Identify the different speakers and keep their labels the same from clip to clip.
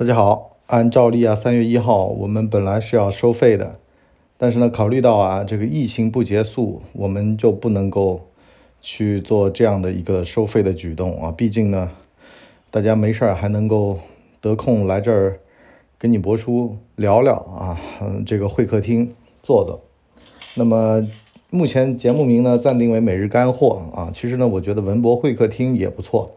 Speaker 1: 大家好，按照例啊，三月一号我们本来是要收费的，但是呢，考虑到啊这个疫情不结束，我们就不能够去做这样的一个收费的举动啊。毕竟呢，大家没事儿还能够得空来这儿跟你博叔聊聊啊，嗯，这个会客厅坐坐。那么目前节目名呢暂定为每日干货啊，其实呢，我觉得文博会客厅也不错。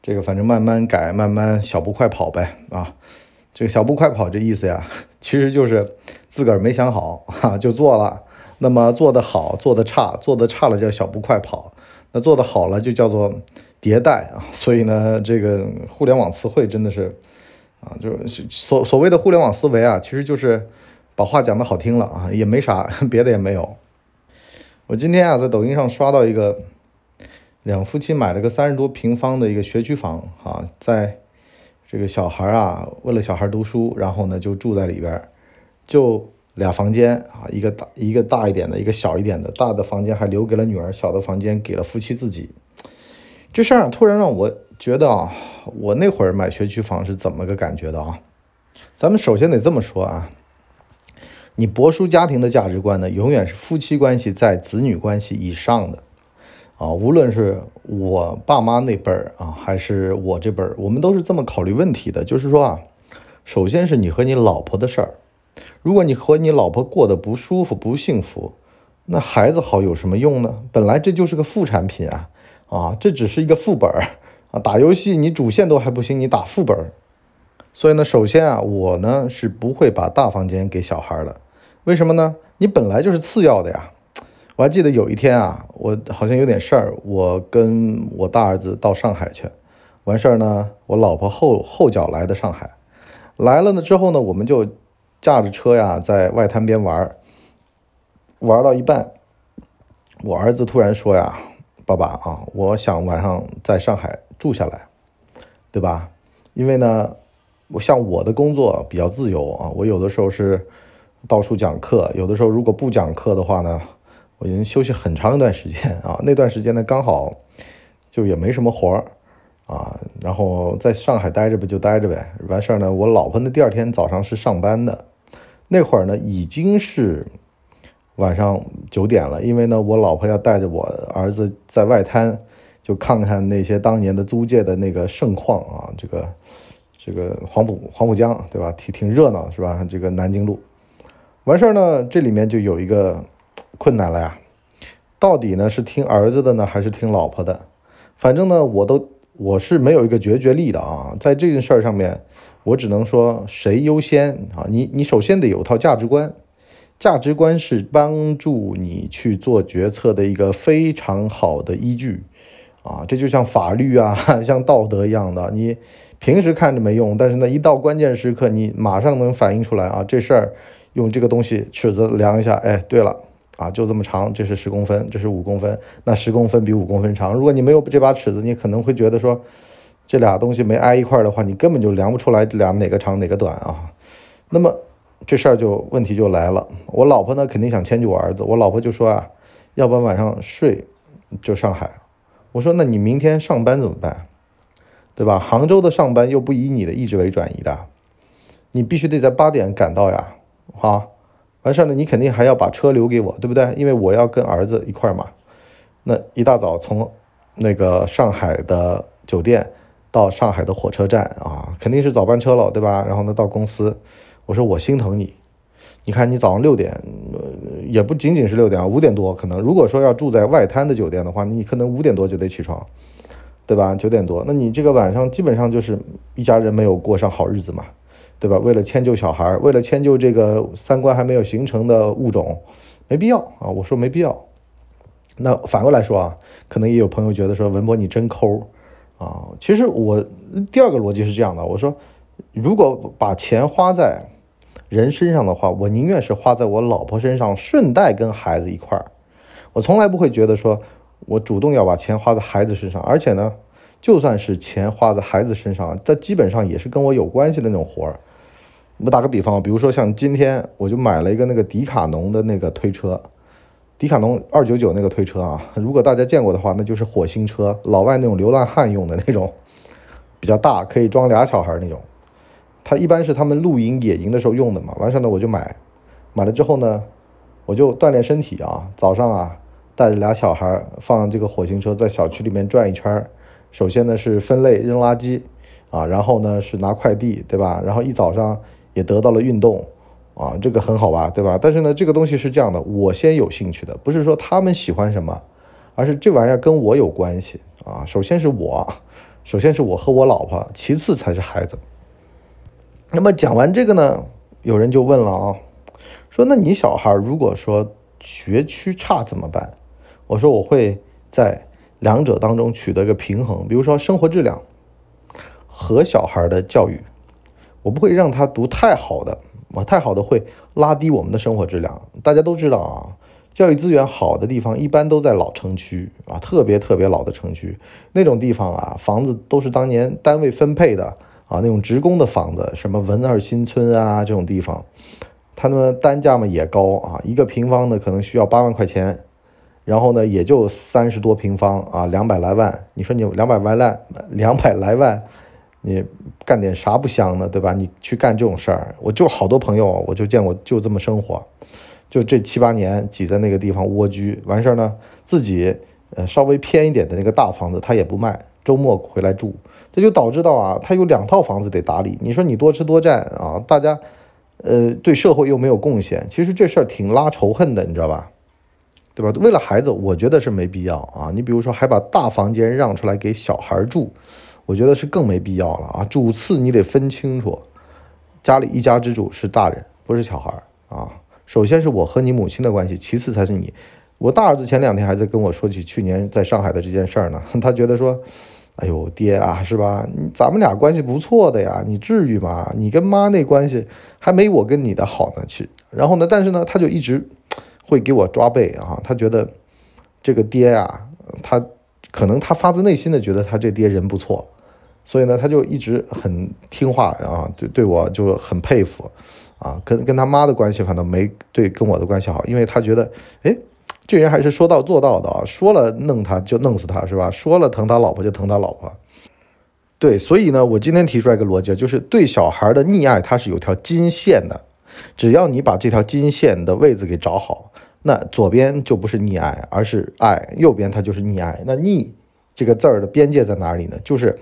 Speaker 1: 这个反正慢慢改，慢慢小步快跑呗啊！这个小步快跑这意思呀，其实就是自个儿没想好哈 就做了。那么做得好，做得差，做得差了叫小步快跑，那做得好了就叫做迭代啊。所以呢，这个互联网词汇真的是啊，就是所所谓的互联网思维啊，其实就是把话讲得好听了啊，也没啥 别的也没有。我今天啊在抖音上刷到一个。两夫妻买了个三十多平方的一个学区房啊，在这个小孩啊，为了小孩读书，然后呢就住在里边，就俩房间啊，一个大一个大一点的，一个小一点的，大的房间还留给了女儿，小的房间给了夫妻自己。这事儿突然让我觉得啊，我那会儿买学区房是怎么个感觉的啊？咱们首先得这么说啊，你博叔家庭的价值观呢，永远是夫妻关系在子女关系以上的。啊，无论是我爸妈那辈儿啊，还是我这辈儿，我们都是这么考虑问题的。就是说啊，首先是你和你老婆的事儿，如果你和你老婆过得不舒服、不幸福，那孩子好有什么用呢？本来这就是个副产品啊，啊，这只是一个副本儿啊。打游戏你主线都还不行，你打副本儿。所以呢，首先啊，我呢是不会把大房间给小孩的。为什么呢？你本来就是次要的呀。我还记得有一天啊，我好像有点事儿，我跟我大儿子到上海去，完事儿呢，我老婆后后脚来的上海，来了呢之后呢，我们就驾着车呀，在外滩边玩儿，玩到一半，我儿子突然说呀：“爸爸啊，我想晚上在上海住下来，对吧？因为呢，我像我的工作比较自由啊，我有的时候是到处讲课，有的时候如果不讲课的话呢。”我已经休息很长一段时间啊，那段时间呢刚好就也没什么活儿啊，然后在上海待着不就待着呗。完事儿呢，我老婆呢第二天早上是上班的，那会儿呢已经是晚上九点了，因为呢我老婆要带着我儿子在外滩就看看那些当年的租界的那个盛况啊，这个这个黄浦黄浦江对吧？挺挺热闹是吧？这个南京路完事儿呢，这里面就有一个。困难了呀，到底呢是听儿子的呢，还是听老婆的？反正呢，我都我是没有一个决绝力的啊，在这件事儿上面，我只能说谁优先啊？你你首先得有套价值观，价值观是帮助你去做决策的一个非常好的依据啊，这就像法律啊，像道德一样的，你平时看着没用，但是呢，一到关键时刻，你马上能反映出来啊，这事儿用这个东西尺子量一下，哎，对了。啊，就这么长，这是十公分，这是五公分，那十公分比五公分长。如果你没有这把尺子，你可能会觉得说，这俩东西没挨一块儿的话，你根本就量不出来这俩哪个长哪个短啊。那么这事儿就问题就来了。我老婆呢肯定想迁就我儿子，我老婆就说啊，要不然晚上睡就上海。我说那你明天上班怎么办？对吧？杭州的上班又不以你的意志为转移的，你必须得在八点赶到呀，啊。完事儿呢，你肯定还要把车留给我，对不对？因为我要跟儿子一块儿嘛。那一大早从那个上海的酒店到上海的火车站啊，肯定是早班车了，对吧？然后呢，到公司，我说我心疼你。你看你早上六点，也不仅仅是六点啊，五点多可能。如果说要住在外滩的酒店的话，你可能五点多就得起床，对吧？九点多，那你这个晚上基本上就是一家人没有过上好日子嘛。对吧？为了迁就小孩，为了迁就这个三观还没有形成的物种，没必要啊！我说没必要。那反过来说啊，可能也有朋友觉得说文博你真抠啊。其实我第二个逻辑是这样的：我说，如果把钱花在人身上的话，我宁愿是花在我老婆身上，顺带跟孩子一块儿。我从来不会觉得说我主动要把钱花在孩子身上，而且呢，就算是钱花在孩子身上，这基本上也是跟我有关系的那种活儿。我打个比方，比如说像今天我就买了一个那个迪卡侬的那个推车，迪卡侬二九九那个推车啊，如果大家见过的话，那就是火星车，老外那种流浪汉用的那种，比较大，可以装俩小孩那种。它一般是他们露营野营的时候用的嘛。完事呢，我就买，买了之后呢，我就锻炼身体啊。早上啊，带着俩小孩放这个火星车在小区里面转一圈首先呢是分类扔垃圾啊，然后呢是拿快递，对吧？然后一早上也得到了运动啊，这个很好吧，对吧？但是呢，这个东西是这样的，我先有兴趣的，不是说他们喜欢什么，而是这玩意儿跟我有关系啊。首先是我，首先是我和我老婆，其次才是孩子。那么讲完这个呢，有人就问了啊，说那你小孩如果说学区差怎么办？我说我会在两者当中取得一个平衡，比如说生活质量和小孩的教育，我不会让他读太好的，啊，太好的会拉低我们的生活质量。大家都知道啊，教育资源好的地方一般都在老城区啊，特别特别老的城区，那种地方啊，房子都是当年单位分配的。啊，那种职工的房子，什么文二新村啊这种地方，他们单价嘛也高啊，一个平方的可能需要八万块钱，然后呢也就三十多平方啊，两百来万。你说你两百万烂，两百来万，你干点啥不香呢？对吧？你去干这种事儿，我就好多朋友，我就见过就这么生活，就这七八年挤在那个地方蜗居，完事儿呢自己呃稍微偏一点的那个大房子他也不卖。周末回来住，这就导致到啊，他有两套房子得打理。你说你多吃多占啊，大家，呃，对社会又没有贡献，其实这事儿挺拉仇恨的，你知道吧？对吧？为了孩子，我觉得是没必要啊。你比如说，还把大房间让出来给小孩住，我觉得是更没必要了啊。主次你得分清楚，家里一家之主是大人，不是小孩儿啊。首先是我和你母亲的关系，其次才是你。我大儿子前两天还在跟我说起去年在上海的这件事儿呢，他觉得说。哎呦，爹啊，是吧？你咱们俩关系不错的呀，你至于吗？你跟妈那关系还没我跟你的好呢。其，然后呢，但是呢，他就一直会给我抓背啊。他觉得这个爹呀，他可能他发自内心的觉得他这爹人不错，所以呢，他就一直很听话啊，对对我就很佩服啊。跟跟他妈的关系反倒没对跟我的关系好，因为他觉得，哎。这人还是说到做到的啊！说了弄他就弄死他，是吧？说了疼他老婆就疼他老婆。对，所以呢，我今天提出来一个逻辑，就是对小孩的溺爱，它是有条金线的。只要你把这条金线的位置给找好，那左边就不是溺爱，而是爱；右边它就是溺爱。那溺这个字儿的边界在哪里呢？就是。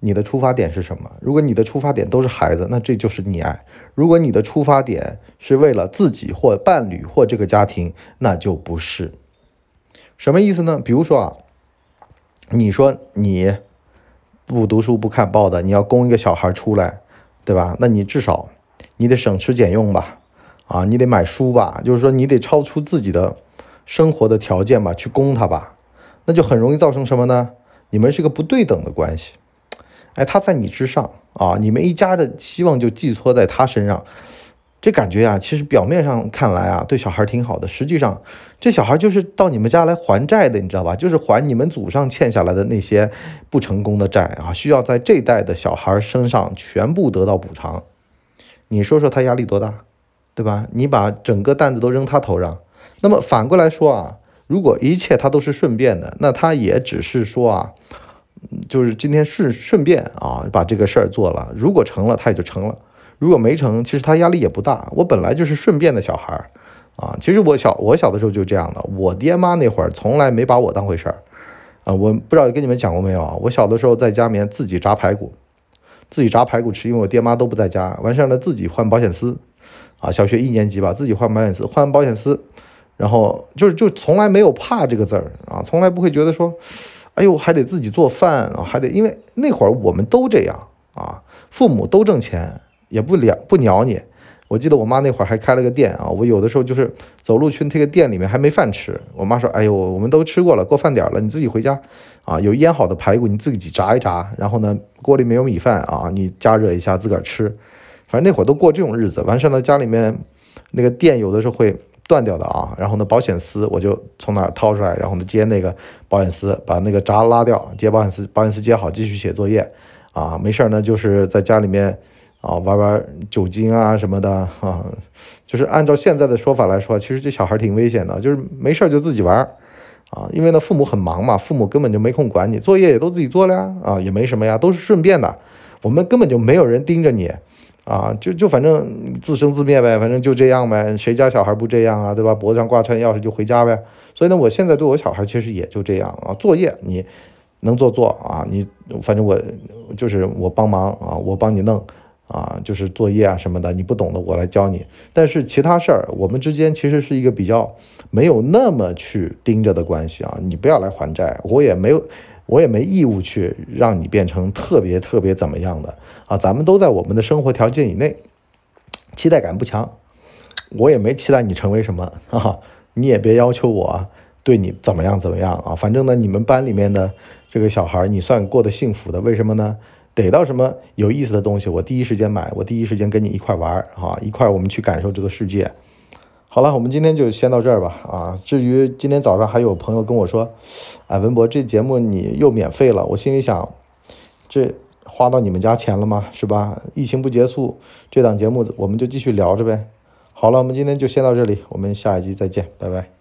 Speaker 1: 你的出发点是什么？如果你的出发点都是孩子，那这就是溺爱；如果你的出发点是为了自己或伴侣或这个家庭，那就不是。什么意思呢？比如说啊，你说你不读书不看报的，你要供一个小孩出来，对吧？那你至少你得省吃俭用吧，啊，你得买书吧，就是说你得超出自己的生活的条件吧，去供他吧，那就很容易造成什么呢？你们是个不对等的关系。哎，他在你之上啊，你们一家的希望就寄托在他身上，这感觉啊，其实表面上看来啊，对小孩挺好的，实际上这小孩就是到你们家来还债的，你知道吧？就是还你们祖上欠下来的那些不成功的债啊，需要在这代的小孩身上全部得到补偿。你说说他压力多大，对吧？你把整个担子都扔他头上，那么反过来说啊，如果一切他都是顺便的，那他也只是说啊。就是今天顺顺便啊，把这个事儿做了。如果成了，他也就成了；如果没成，其实他压力也不大。我本来就是顺便的小孩儿啊。其实我小我小的时候就这样的。我爹妈那会儿从来没把我当回事儿啊。我不知道跟你们讲过没有啊？我小的时候在家里面自己炸排骨，自己炸排骨吃，因为我爹妈都不在家。完事儿呢，自己换保险丝啊。小学一年级吧，自己换保险丝，换完保险丝，然后就是就从来没有怕这个字儿啊，从来不会觉得说。哎呦，还得自己做饭，还得，因为那会儿我们都这样啊，父母都挣钱，也不鸟不鸟你。我记得我妈那会儿还开了个店啊，我有的时候就是走路去那个店里面还没饭吃，我妈说：“哎呦，我们都吃过了，过饭点了，你自己回家啊，有腌好的排骨你自己炸一炸，然后呢锅里面有米饭啊，你加热一下自个儿吃。反正那会儿都过这种日子。完事儿呢，家里面那个店有的时候会。”断掉的啊，然后呢，保险丝我就从哪掏出来，然后呢接那个保险丝，把那个闸拉掉，接保险丝，保险丝接好，继续写作业啊，没事儿呢，就是在家里面啊玩玩酒精啊什么的啊，就是按照现在的说法来说，其实这小孩挺危险的，就是没事儿就自己玩啊，因为呢父母很忙嘛，父母根本就没空管你，作业也都自己做了呀，啊也没什么呀，都是顺便的，我们根本就没有人盯着你。啊，就就反正自生自灭呗，反正就这样呗，谁家小孩不这样啊，对吧？脖子上挂串钥匙就回家呗。所以呢，我现在对我小孩其实也就这样啊，作业你能做做啊，你反正我就是我帮忙啊，我帮你弄啊，就是作业啊什么的，你不懂的我来教你。但是其他事儿，我们之间其实是一个比较没有那么去盯着的关系啊，你不要来还债，我也没有。我也没义务去让你变成特别特别怎么样的啊，咱们都在我们的生活条件以内，期待感不强，我也没期待你成为什么 啊，你也别要求我对你怎么样怎么样啊，反正呢，你们班里面的这个小孩，你算过得幸福的，为什么呢？逮到什么有意思的东西，我第一时间买，我第一时间跟你一块玩儿啊，一块我们去感受这个世界。好了，我们今天就先到这儿吧。啊，至于今天早上还有朋友跟我说，哎，文博这节目你又免费了，我心里想，这花到你们家钱了吗？是吧？疫情不结束，这档节目我们就继续聊着呗。好了，我们今天就先到这里，我们下一集再见，拜拜。